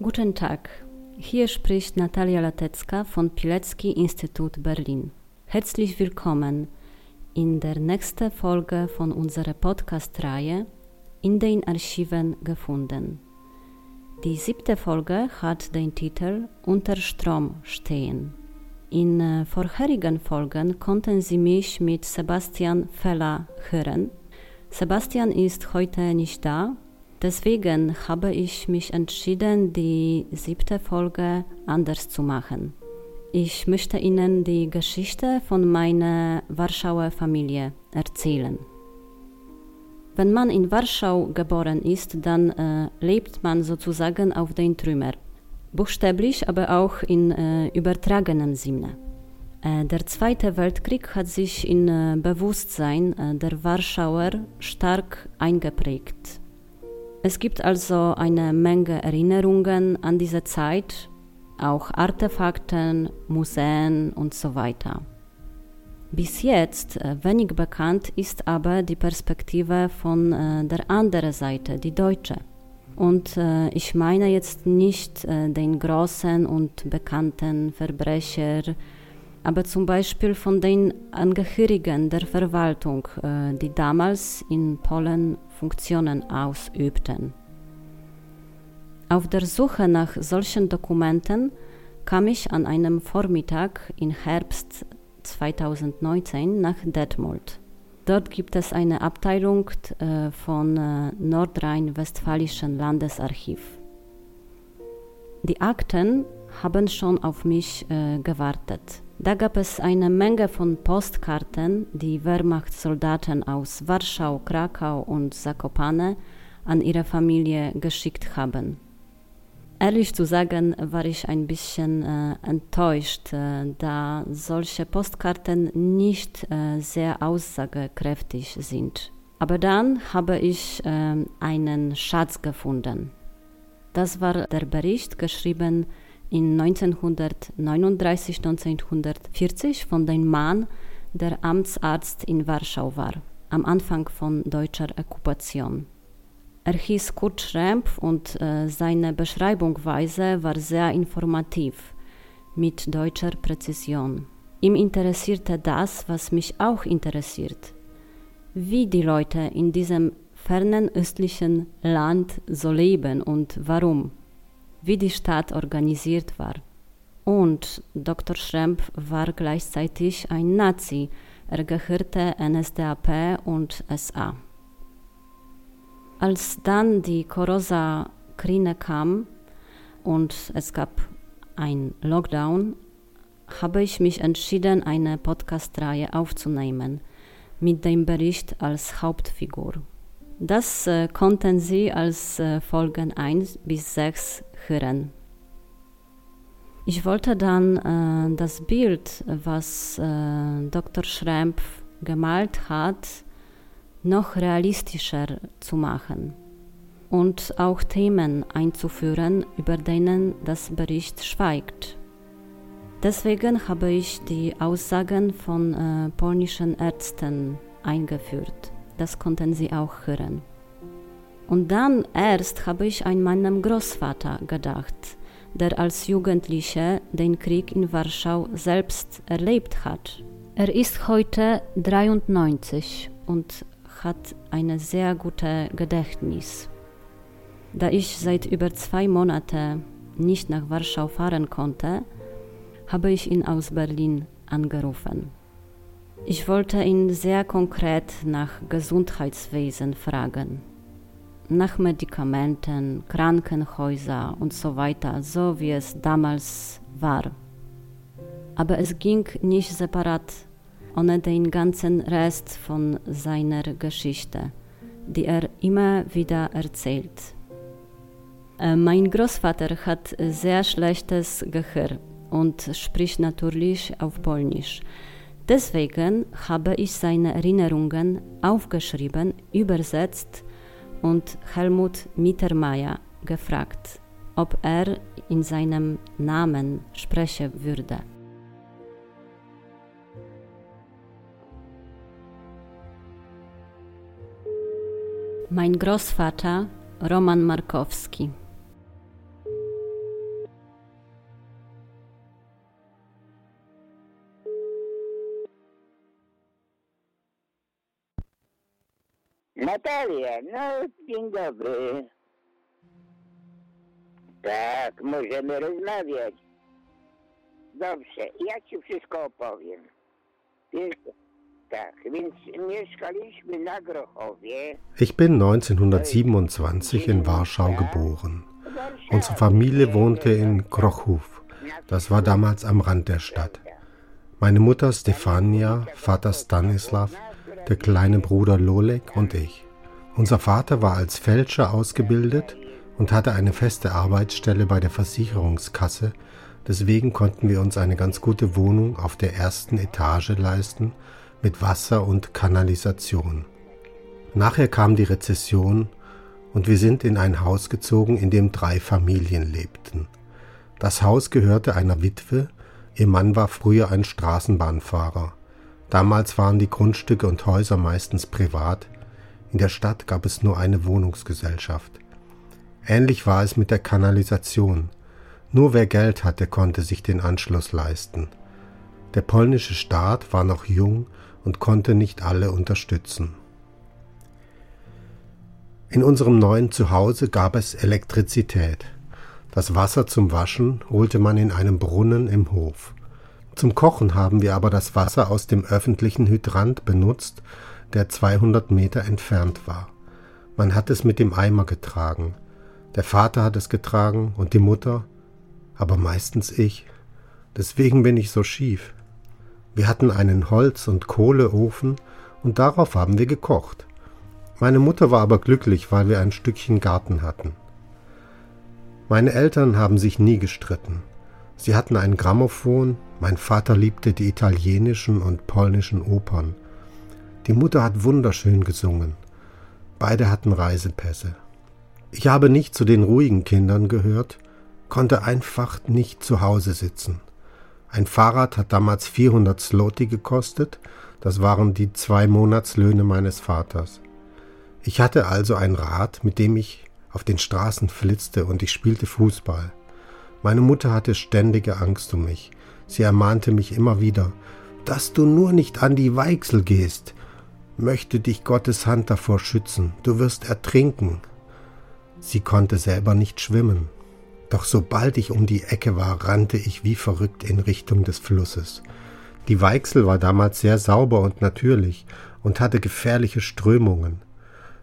Guten Tag, hier spricht Natalia Latecka von Pilecki Institut Berlin. Herzlich willkommen in der nächsten Folge von unserer Podcast-Reihe In den Archiven gefunden. Die siebte Folge hat den Titel Unter Strom stehen. In äh, vorherigen Folgen konnten Sie mich mit Sebastian Feller hören. Sebastian ist heute nicht da, Deswegen habe ich mich entschieden, die siebte Folge anders zu machen. Ich möchte Ihnen die Geschichte von meiner Warschauer Familie erzählen. Wenn man in Warschau geboren ist, dann äh, lebt man sozusagen auf den Trümmer. Buchstäblich, aber auch in äh, übertragenem Sinne. Äh, der Zweite Weltkrieg hat sich in äh, Bewusstsein äh, der Warschauer stark eingeprägt. Es gibt also eine Menge Erinnerungen an diese Zeit, auch Artefakten, Museen und so weiter. Bis jetzt äh, wenig bekannt ist aber die Perspektive von äh, der anderen Seite, die deutsche. Und äh, ich meine jetzt nicht den großen und bekannten Verbrecher, aber zum Beispiel von den Angehörigen der Verwaltung, die damals in Polen Funktionen ausübten. Auf der Suche nach solchen Dokumenten kam ich an einem Vormittag im Herbst 2019 nach Detmold. Dort gibt es eine Abteilung äh, von äh, Nordrhein-Westfälischen Landesarchiv. Die Akten haben schon auf mich äh, gewartet. Da gab es eine Menge von Postkarten, die Wehrmachtssoldaten aus Warschau, Krakau und Zakopane an ihre Familie geschickt haben. Ehrlich zu sagen, war ich ein bisschen äh, enttäuscht, äh, da solche Postkarten nicht äh, sehr aussagekräftig sind. Aber dann habe ich äh, einen Schatz gefunden. Das war der Bericht geschrieben in 1939, 1940 von dem Mann, der Amtsarzt in Warschau war, am Anfang von deutscher Okkupation. Er hieß Kurt Schrempf und äh, seine Beschreibungsweise war sehr informativ, mit deutscher Präzision. Ihm interessierte das, was mich auch interessiert. Wie die Leute in diesem fernen östlichen Land so leben und warum wie die Stadt organisiert war. Und Dr. Schremp war gleichzeitig ein Nazi. Er gehörte NSDAP und SA. Als dann die Korosa-Krine kam und es gab ein Lockdown, habe ich mich entschieden, eine Podcast-Reihe aufzunehmen mit dem Bericht als Hauptfigur. Das äh, konnten Sie als äh, Folgen 1 bis 6 hören. Ich wollte dann äh, das Bild, was äh, Dr. Schrempf gemalt hat, noch realistischer zu machen und auch Themen einzuführen, über denen das Bericht schweigt. Deswegen habe ich die Aussagen von äh, polnischen Ärzten eingeführt. Das konnten Sie auch hören. Und dann erst habe ich an meinen Großvater gedacht, der als Jugendlicher den Krieg in Warschau selbst erlebt hat. Er ist heute 93 und hat ein sehr gutes Gedächtnis. Da ich seit über zwei Monaten nicht nach Warschau fahren konnte, habe ich ihn aus Berlin angerufen. Ich wollte ihn sehr konkret nach Gesundheitswesen fragen nach Medikamenten, Krankenhäuser und so weiter, so wie es damals war. Aber es ging nicht separat, ohne den ganzen Rest von seiner Geschichte, die er immer wieder erzählt. Äh, mein Großvater hat sehr schlechtes Gehör und spricht natürlich auf Polnisch. Deswegen habe ich seine Erinnerungen aufgeschrieben, übersetzt und Helmut Mittermeier gefragt, ob er in seinem Namen sprechen würde. Mein Großvater Roman Markowski. Natalia, no dzień dobry. Tak, możemy rozmawiać. Dobrze, ja ci wszystko opowiem. Wiesz, tak, więc mieszkaliśmy na Grochowie. Ich bin 1927 in Warschau geboren. Unsere Familie wohnte in Grochów. Das war damals am Rand der Stadt. Meine Mutter Stefania, Vater Stanislav, der kleine Bruder Lolek und ich. Unser Vater war als Fälscher ausgebildet und hatte eine feste Arbeitsstelle bei der Versicherungskasse, deswegen konnten wir uns eine ganz gute Wohnung auf der ersten Etage leisten mit Wasser und Kanalisation. Nachher kam die Rezession und wir sind in ein Haus gezogen, in dem drei Familien lebten. Das Haus gehörte einer Witwe, ihr Mann war früher ein Straßenbahnfahrer. Damals waren die Grundstücke und Häuser meistens privat, in der Stadt gab es nur eine Wohnungsgesellschaft. Ähnlich war es mit der Kanalisation. Nur wer Geld hatte, konnte sich den Anschluss leisten. Der polnische Staat war noch jung und konnte nicht alle unterstützen. In unserem neuen Zuhause gab es Elektrizität. Das Wasser zum Waschen holte man in einem Brunnen im Hof. Zum Kochen haben wir aber das Wasser aus dem öffentlichen Hydrant benutzt, der 200 Meter entfernt war. Man hat es mit dem Eimer getragen. Der Vater hat es getragen und die Mutter, aber meistens ich. Deswegen bin ich so schief. Wir hatten einen Holz- und Kohleofen und darauf haben wir gekocht. Meine Mutter war aber glücklich, weil wir ein Stückchen Garten hatten. Meine Eltern haben sich nie gestritten. Sie hatten ein Grammophon, mein Vater liebte die italienischen und polnischen Opern. Die Mutter hat wunderschön gesungen. Beide hatten Reisepässe. Ich habe nicht zu den ruhigen Kindern gehört, konnte einfach nicht zu Hause sitzen. Ein Fahrrad hat damals 400 Sloti gekostet, das waren die zwei Monatslöhne meines Vaters. Ich hatte also ein Rad, mit dem ich auf den Straßen flitzte und ich spielte Fußball. Meine Mutter hatte ständige Angst um mich. Sie ermahnte mich immer wieder, dass du nur nicht an die Weichsel gehst. Möchte dich Gottes Hand davor schützen, du wirst ertrinken. Sie konnte selber nicht schwimmen. Doch sobald ich um die Ecke war, rannte ich wie verrückt in Richtung des Flusses. Die Weichsel war damals sehr sauber und natürlich und hatte gefährliche Strömungen.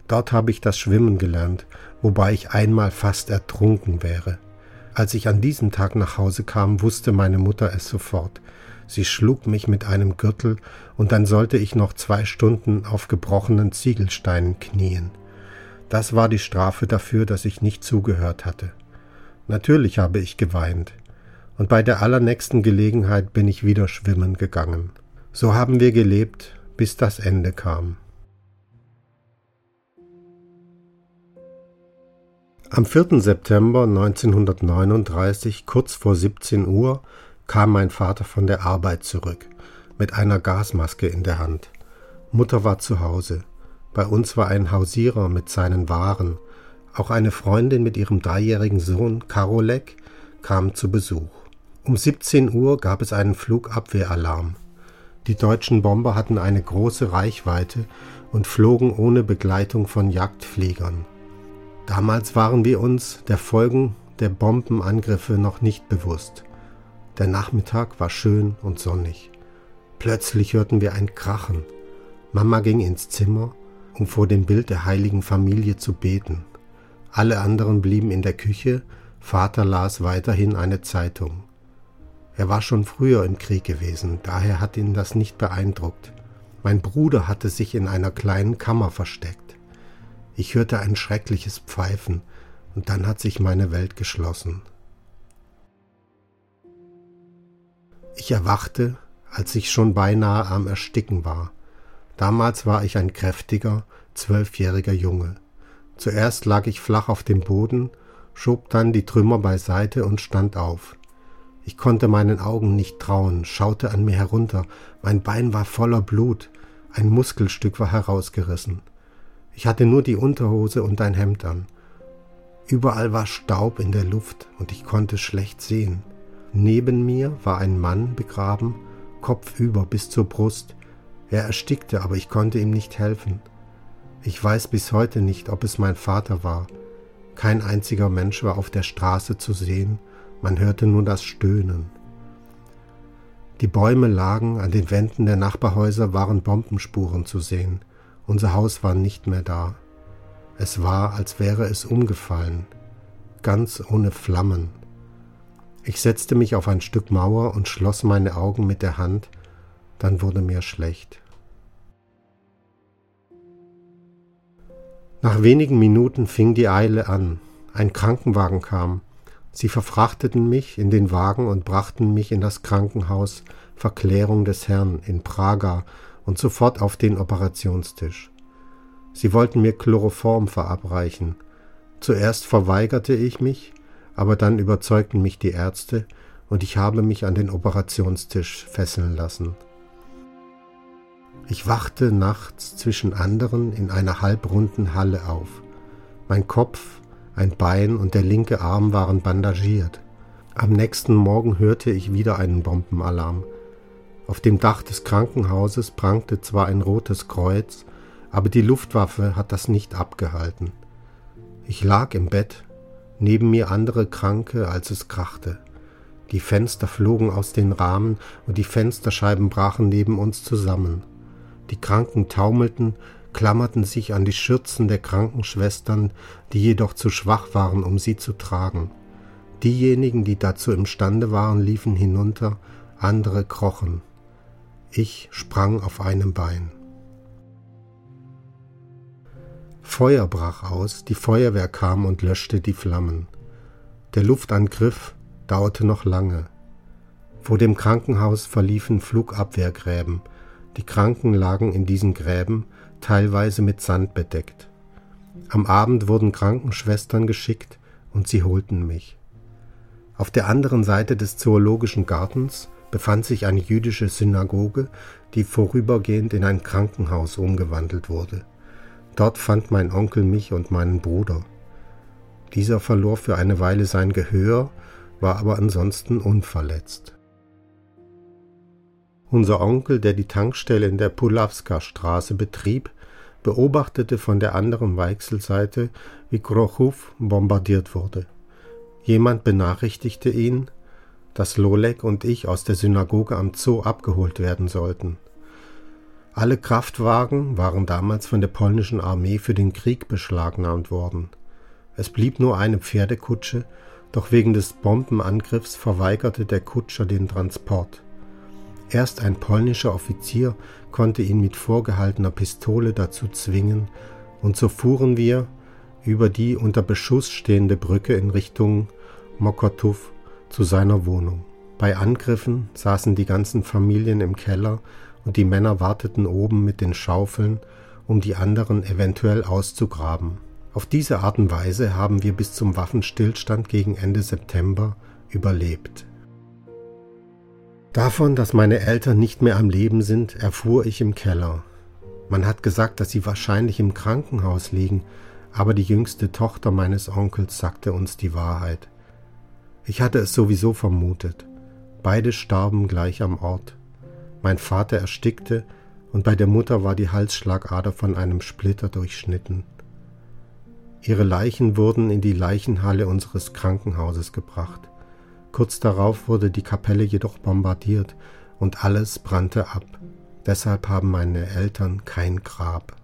Dort habe ich das Schwimmen gelernt, wobei ich einmal fast ertrunken wäre. Als ich an diesem Tag nach Hause kam, wusste meine Mutter es sofort. Sie schlug mich mit einem Gürtel, und dann sollte ich noch zwei Stunden auf gebrochenen Ziegelsteinen knien. Das war die Strafe dafür, dass ich nicht zugehört hatte. Natürlich habe ich geweint, und bei der allernächsten Gelegenheit bin ich wieder schwimmen gegangen. So haben wir gelebt, bis das Ende kam. Am 4. September 1939, kurz vor 17 Uhr, kam mein Vater von der Arbeit zurück, mit einer Gasmaske in der Hand. Mutter war zu Hause. Bei uns war ein Hausierer mit seinen Waren, auch eine Freundin mit ihrem dreijährigen Sohn Karolek kam zu Besuch. Um 17 Uhr gab es einen Flugabwehralarm. Die deutschen Bomber hatten eine große Reichweite und flogen ohne Begleitung von Jagdfliegern. Damals waren wir uns der Folgen der Bombenangriffe noch nicht bewusst. Der Nachmittag war schön und sonnig. Plötzlich hörten wir ein Krachen. Mama ging ins Zimmer, um vor dem Bild der heiligen Familie zu beten. Alle anderen blieben in der Küche, Vater las weiterhin eine Zeitung. Er war schon früher im Krieg gewesen, daher hat ihn das nicht beeindruckt. Mein Bruder hatte sich in einer kleinen Kammer versteckt. Ich hörte ein schreckliches Pfeifen, und dann hat sich meine Welt geschlossen. Ich erwachte, als ich schon beinahe am Ersticken war. Damals war ich ein kräftiger, zwölfjähriger Junge. Zuerst lag ich flach auf dem Boden, schob dann die Trümmer beiseite und stand auf. Ich konnte meinen Augen nicht trauen, schaute an mir herunter, mein Bein war voller Blut, ein Muskelstück war herausgerissen. Ich hatte nur die Unterhose und ein Hemd an. Überall war Staub in der Luft und ich konnte schlecht sehen. Neben mir war ein Mann begraben, kopfüber bis zur Brust. Er erstickte, aber ich konnte ihm nicht helfen. Ich weiß bis heute nicht, ob es mein Vater war. Kein einziger Mensch war auf der Straße zu sehen, man hörte nur das Stöhnen. Die Bäume lagen, an den Wänden der Nachbarhäuser waren Bombenspuren zu sehen. Unser Haus war nicht mehr da. Es war, als wäre es umgefallen, ganz ohne Flammen. Ich setzte mich auf ein Stück Mauer und schloss meine Augen mit der Hand, dann wurde mir schlecht. Nach wenigen Minuten fing die Eile an. Ein Krankenwagen kam. Sie verfrachteten mich in den Wagen und brachten mich in das Krankenhaus Verklärung des Herrn in Praga und sofort auf den Operationstisch. Sie wollten mir Chloroform verabreichen. Zuerst verweigerte ich mich, aber dann überzeugten mich die Ärzte und ich habe mich an den Operationstisch fesseln lassen. Ich wachte nachts zwischen anderen in einer halbrunden Halle auf. Mein Kopf ein Bein und der linke Arm waren bandagiert. Am nächsten Morgen hörte ich wieder einen Bombenalarm. Auf dem Dach des Krankenhauses prangte zwar ein rotes Kreuz, aber die Luftwaffe hat das nicht abgehalten. Ich lag im Bett, neben mir andere Kranke, als es krachte. Die Fenster flogen aus den Rahmen und die Fensterscheiben brachen neben uns zusammen. Die Kranken taumelten klammerten sich an die Schürzen der Krankenschwestern, die jedoch zu schwach waren, um sie zu tragen. Diejenigen, die dazu imstande waren, liefen hinunter, andere krochen. Ich sprang auf einem Bein. Feuer brach aus, die Feuerwehr kam und löschte die Flammen. Der Luftangriff dauerte noch lange. Vor dem Krankenhaus verliefen Flugabwehrgräben. Die Kranken lagen in diesen Gräben, teilweise mit Sand bedeckt. Am Abend wurden Krankenschwestern geschickt und sie holten mich. Auf der anderen Seite des zoologischen Gartens befand sich eine jüdische Synagoge, die vorübergehend in ein Krankenhaus umgewandelt wurde. Dort fand mein Onkel mich und meinen Bruder. Dieser verlor für eine Weile sein Gehör, war aber ansonsten unverletzt. Unser Onkel, der die Tankstelle in der Pulawska-Straße betrieb, beobachtete von der anderen Weichselseite, wie Grochow bombardiert wurde. Jemand benachrichtigte ihn, dass Lolek und ich aus der Synagoge am Zoo abgeholt werden sollten. Alle Kraftwagen waren damals von der polnischen Armee für den Krieg beschlagnahmt worden. Es blieb nur eine Pferdekutsche, doch wegen des Bombenangriffs verweigerte der Kutscher den Transport. Erst ein polnischer Offizier konnte ihn mit vorgehaltener Pistole dazu zwingen, und so fuhren wir über die unter Beschuss stehende Brücke in Richtung Mokotów zu seiner Wohnung. Bei Angriffen saßen die ganzen Familien im Keller und die Männer warteten oben mit den Schaufeln, um die anderen eventuell auszugraben. Auf diese Art und Weise haben wir bis zum Waffenstillstand gegen Ende September überlebt. Davon, dass meine Eltern nicht mehr am Leben sind, erfuhr ich im Keller. Man hat gesagt, dass sie wahrscheinlich im Krankenhaus liegen, aber die jüngste Tochter meines Onkels sagte uns die Wahrheit. Ich hatte es sowieso vermutet. Beide starben gleich am Ort. Mein Vater erstickte und bei der Mutter war die Halsschlagader von einem Splitter durchschnitten. Ihre Leichen wurden in die Leichenhalle unseres Krankenhauses gebracht. Kurz darauf wurde die Kapelle jedoch bombardiert und alles brannte ab. Deshalb haben meine Eltern kein Grab.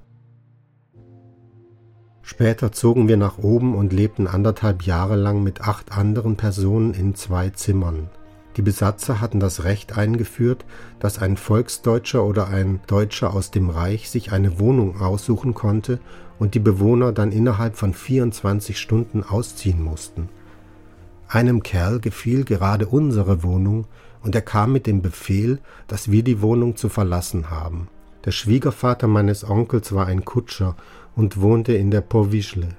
Später zogen wir nach oben und lebten anderthalb Jahre lang mit acht anderen Personen in zwei Zimmern. Die Besatzer hatten das Recht eingeführt, dass ein Volksdeutscher oder ein Deutscher aus dem Reich sich eine Wohnung aussuchen konnte und die Bewohner dann innerhalb von 24 Stunden ausziehen mussten. Einem Kerl gefiel gerade unsere Wohnung und er kam mit dem Befehl, dass wir die Wohnung zu verlassen haben. Der Schwiegervater meines Onkels war ein Kutscher und wohnte in der Powischle.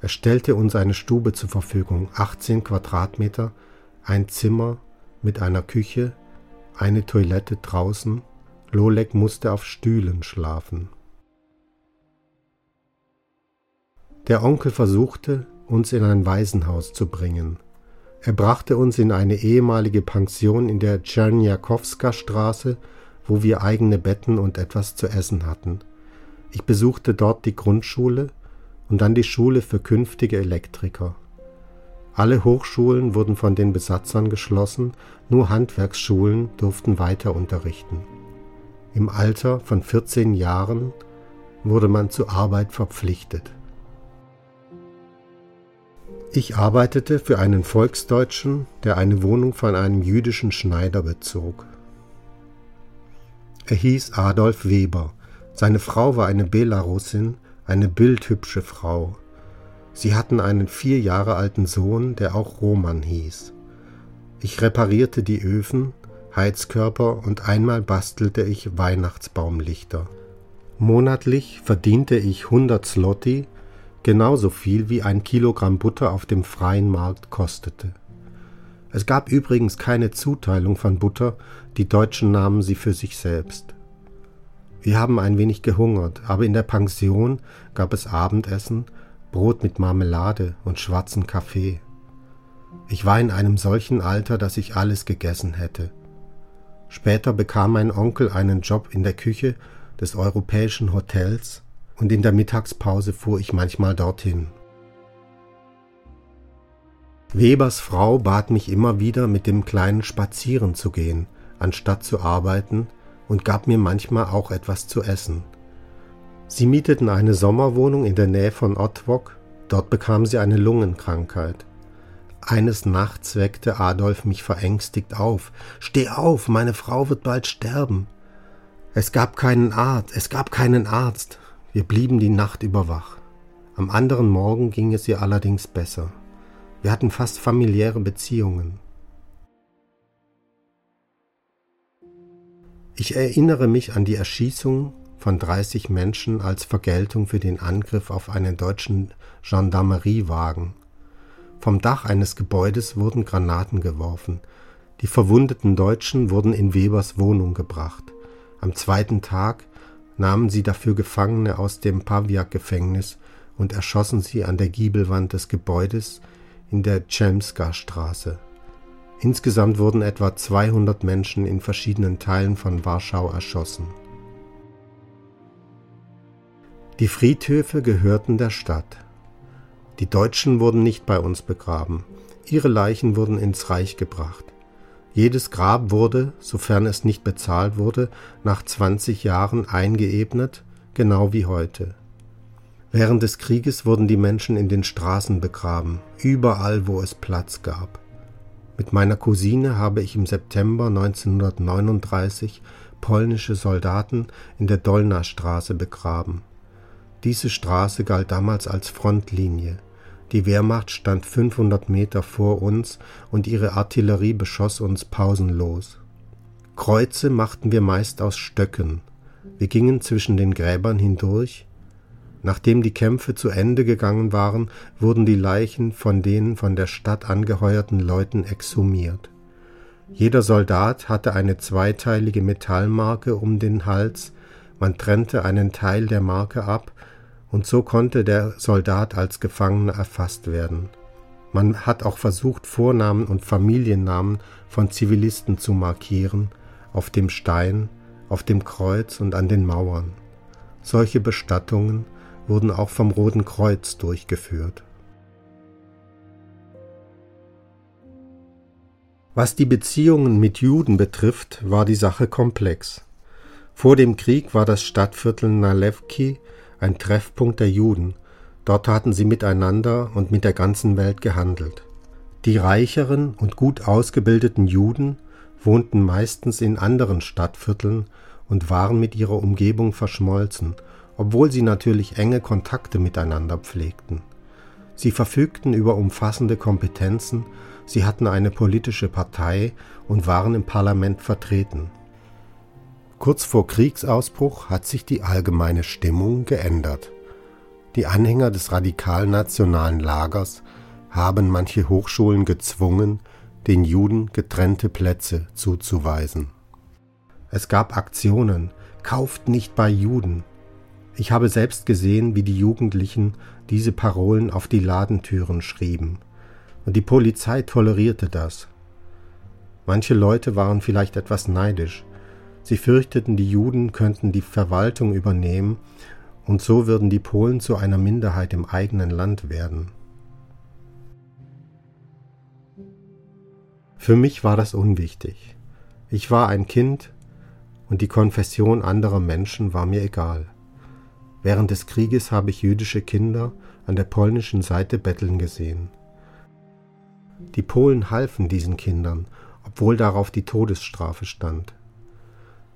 Er stellte uns eine Stube zur Verfügung, 18 Quadratmeter, ein Zimmer mit einer Küche, eine Toilette draußen. Lolek musste auf Stühlen schlafen. Der Onkel versuchte, uns in ein Waisenhaus zu bringen. Er brachte uns in eine ehemalige Pension in der Tscherniakowska Straße, wo wir eigene Betten und etwas zu essen hatten. Ich besuchte dort die Grundschule und dann die Schule für künftige Elektriker. Alle Hochschulen wurden von den Besatzern geschlossen, nur Handwerksschulen durften weiter unterrichten. Im Alter von 14 Jahren wurde man zur Arbeit verpflichtet. Ich arbeitete für einen Volksdeutschen, der eine Wohnung von einem jüdischen Schneider bezog. Er hieß Adolf Weber. Seine Frau war eine Belarusin, eine bildhübsche Frau. Sie hatten einen vier Jahre alten Sohn, der auch Roman hieß. Ich reparierte die Öfen, Heizkörper und einmal bastelte ich Weihnachtsbaumlichter. Monatlich verdiente ich 100 Slotti, genauso viel wie ein Kilogramm Butter auf dem freien Markt kostete. Es gab übrigens keine Zuteilung von Butter, die Deutschen nahmen sie für sich selbst. Wir haben ein wenig gehungert, aber in der Pension gab es Abendessen, Brot mit Marmelade und schwarzen Kaffee. Ich war in einem solchen Alter, dass ich alles gegessen hätte. Später bekam mein Onkel einen Job in der Küche des europäischen Hotels und in der Mittagspause fuhr ich manchmal dorthin. Webers Frau bat mich immer wieder, mit dem Kleinen spazieren zu gehen, anstatt zu arbeiten, und gab mir manchmal auch etwas zu essen. Sie mieteten eine Sommerwohnung in der Nähe von Otwok, dort bekam sie eine Lungenkrankheit. Eines Nachts weckte Adolf mich verängstigt auf. Steh auf, meine Frau wird bald sterben. Es gab keinen Arzt, es gab keinen Arzt. Wir blieben die Nacht über wach. Am anderen Morgen ging es ihr allerdings besser. Wir hatten fast familiäre Beziehungen. Ich erinnere mich an die Erschießung von 30 Menschen als Vergeltung für den Angriff auf einen deutschen Gendarmeriewagen. Vom Dach eines Gebäudes wurden Granaten geworfen. Die verwundeten Deutschen wurden in Webers Wohnung gebracht. Am zweiten Tag nahmen sie dafür Gefangene aus dem Pawiak-Gefängnis und erschossen sie an der Giebelwand des Gebäudes in der Cemska-Straße. Insgesamt wurden etwa 200 Menschen in verschiedenen Teilen von Warschau erschossen. Die Friedhöfe gehörten der Stadt. Die Deutschen wurden nicht bei uns begraben. Ihre Leichen wurden ins Reich gebracht. Jedes Grab wurde, sofern es nicht bezahlt wurde, nach 20 Jahren eingeebnet, genau wie heute. Während des Krieges wurden die Menschen in den Straßen begraben, überall, wo es Platz gab. Mit meiner Cousine habe ich im September 1939 polnische Soldaten in der Dolna-Straße begraben. Diese Straße galt damals als Frontlinie. Die Wehrmacht stand 500 Meter vor uns und ihre Artillerie beschoss uns pausenlos. Kreuze machten wir meist aus Stöcken. Wir gingen zwischen den Gräbern hindurch. Nachdem die Kämpfe zu Ende gegangen waren, wurden die Leichen von den von der Stadt angeheuerten Leuten exhumiert. Jeder Soldat hatte eine zweiteilige Metallmarke um den Hals, man trennte einen Teil der Marke ab und so konnte der Soldat als Gefangener erfasst werden. Man hat auch versucht, Vornamen und Familiennamen von Zivilisten zu markieren, auf dem Stein, auf dem Kreuz und an den Mauern. Solche Bestattungen wurden auch vom Roten Kreuz durchgeführt. Was die Beziehungen mit Juden betrifft, war die Sache komplex. Vor dem Krieg war das Stadtviertel Nalewki ein Treffpunkt der Juden. Dort hatten sie miteinander und mit der ganzen Welt gehandelt. Die reicheren und gut ausgebildeten Juden wohnten meistens in anderen Stadtvierteln und waren mit ihrer Umgebung verschmolzen, obwohl sie natürlich enge Kontakte miteinander pflegten. Sie verfügten über umfassende Kompetenzen, sie hatten eine politische Partei und waren im Parlament vertreten. Kurz vor Kriegsausbruch hat sich die allgemeine Stimmung geändert. Die Anhänger des radikal-nationalen Lagers haben manche Hochschulen gezwungen, den Juden getrennte Plätze zuzuweisen. Es gab Aktionen, kauft nicht bei Juden. Ich habe selbst gesehen, wie die Jugendlichen diese Parolen auf die Ladentüren schrieben, und die Polizei tolerierte das. Manche Leute waren vielleicht etwas neidisch, sie fürchteten, die Juden könnten die Verwaltung übernehmen, und so würden die Polen zu einer Minderheit im eigenen Land werden. Für mich war das unwichtig. Ich war ein Kind und die Konfession anderer Menschen war mir egal. Während des Krieges habe ich jüdische Kinder an der polnischen Seite betteln gesehen. Die Polen halfen diesen Kindern, obwohl darauf die Todesstrafe stand.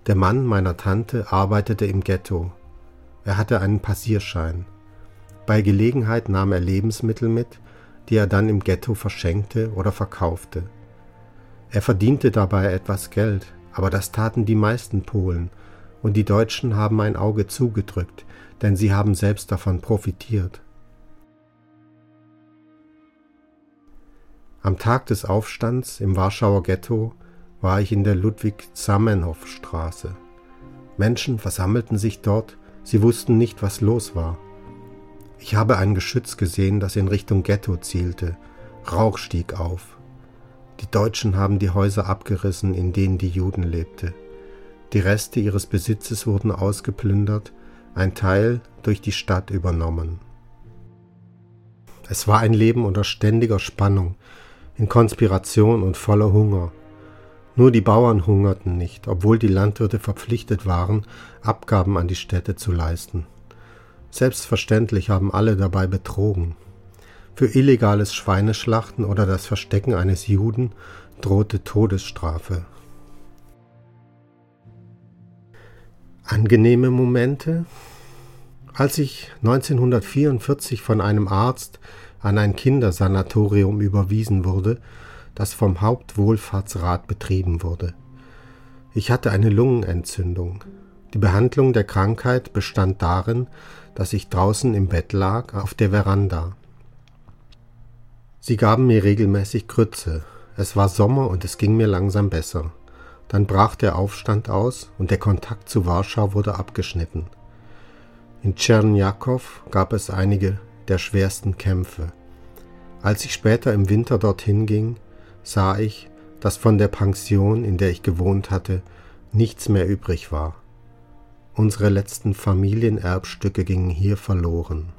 Der Mann meiner Tante arbeitete im Ghetto. Er hatte einen Passierschein. Bei Gelegenheit nahm er Lebensmittel mit, die er dann im Ghetto verschenkte oder verkaufte. Er verdiente dabei etwas Geld, aber das taten die meisten Polen, und die Deutschen haben ein Auge zugedrückt, denn sie haben selbst davon profitiert. Am Tag des Aufstands im Warschauer Ghetto war ich in der Ludwig-Zamenhof-Straße. Menschen versammelten sich dort, sie wussten nicht, was los war. Ich habe ein Geschütz gesehen, das in Richtung Ghetto zielte. Rauch stieg auf. Die Deutschen haben die Häuser abgerissen, in denen die Juden lebte. Die Reste ihres Besitzes wurden ausgeplündert, ein Teil durch die Stadt übernommen. Es war ein Leben unter ständiger Spannung, in Konspiration und voller Hunger. Nur die Bauern hungerten nicht, obwohl die Landwirte verpflichtet waren, Abgaben an die Städte zu leisten. Selbstverständlich haben alle dabei betrogen. Für illegales Schweineschlachten oder das Verstecken eines Juden drohte Todesstrafe. Angenehme Momente? Als ich 1944 von einem Arzt an ein Kindersanatorium überwiesen wurde, das vom Hauptwohlfahrtsrat betrieben wurde. Ich hatte eine Lungenentzündung. Die Behandlung der Krankheit bestand darin, dass ich draußen im Bett lag auf der Veranda. Sie gaben mir regelmäßig Krütze. Es war Sommer und es ging mir langsam besser. Dann brach der Aufstand aus und der Kontakt zu Warschau wurde abgeschnitten. In Tschernjakow gab es einige der schwersten Kämpfe. Als ich später im Winter dorthin ging, sah ich, dass von der Pension, in der ich gewohnt hatte, nichts mehr übrig war. Unsere letzten Familienerbstücke gingen hier verloren.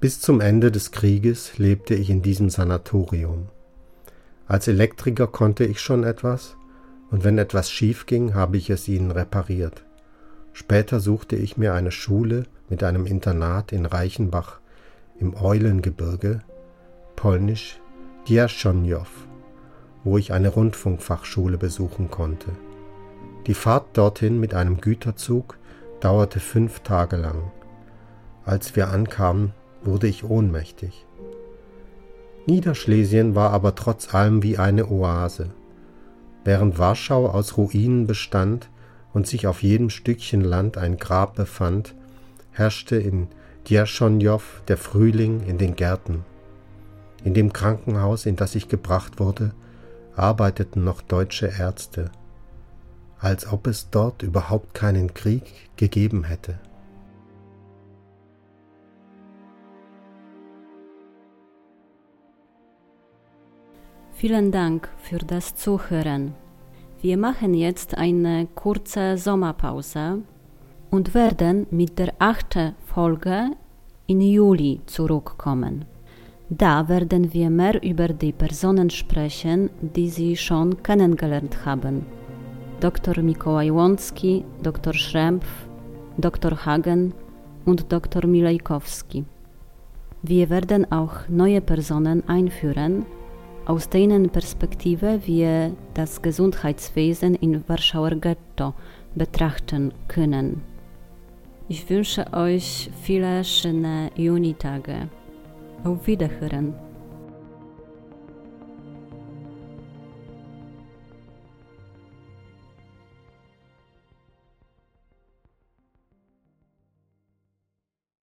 Bis zum Ende des Krieges lebte ich in diesem Sanatorium. Als Elektriker konnte ich schon etwas, und wenn etwas schief ging, habe ich es ihnen repariert. Später suchte ich mir eine Schule mit einem Internat in Reichenbach im Eulengebirge, polnisch Dierschonjow, wo ich eine Rundfunkfachschule besuchen konnte. Die Fahrt dorthin mit einem Güterzug dauerte fünf Tage lang. Als wir ankamen, wurde ich ohnmächtig. Niederschlesien war aber trotz allem wie eine Oase. Während Warschau aus Ruinen bestand und sich auf jedem Stückchen Land ein Grab befand, herrschte in Djerschonjow der Frühling in den Gärten. In dem Krankenhaus, in das ich gebracht wurde, arbeiteten noch deutsche Ärzte, als ob es dort überhaupt keinen Krieg gegeben hätte. Vielen Dank für das Zuhören. Wir machen jetzt eine kurze Sommerpause und werden mit der achten Folge in Juli zurückkommen. Da werden wir mehr über die Personen sprechen, die Sie schon kennengelernt haben. Dr. Mikołaj Łącki, Dr. Schrempf, Dr. Hagen und Dr. Milejkowski. Wir werden auch neue Personen einführen, aus deren Perspektive wir das Gesundheitswesen in Warschauer Ghetto betrachten können. Ich wünsche euch viele schöne Junitage. Auf Wiederhören.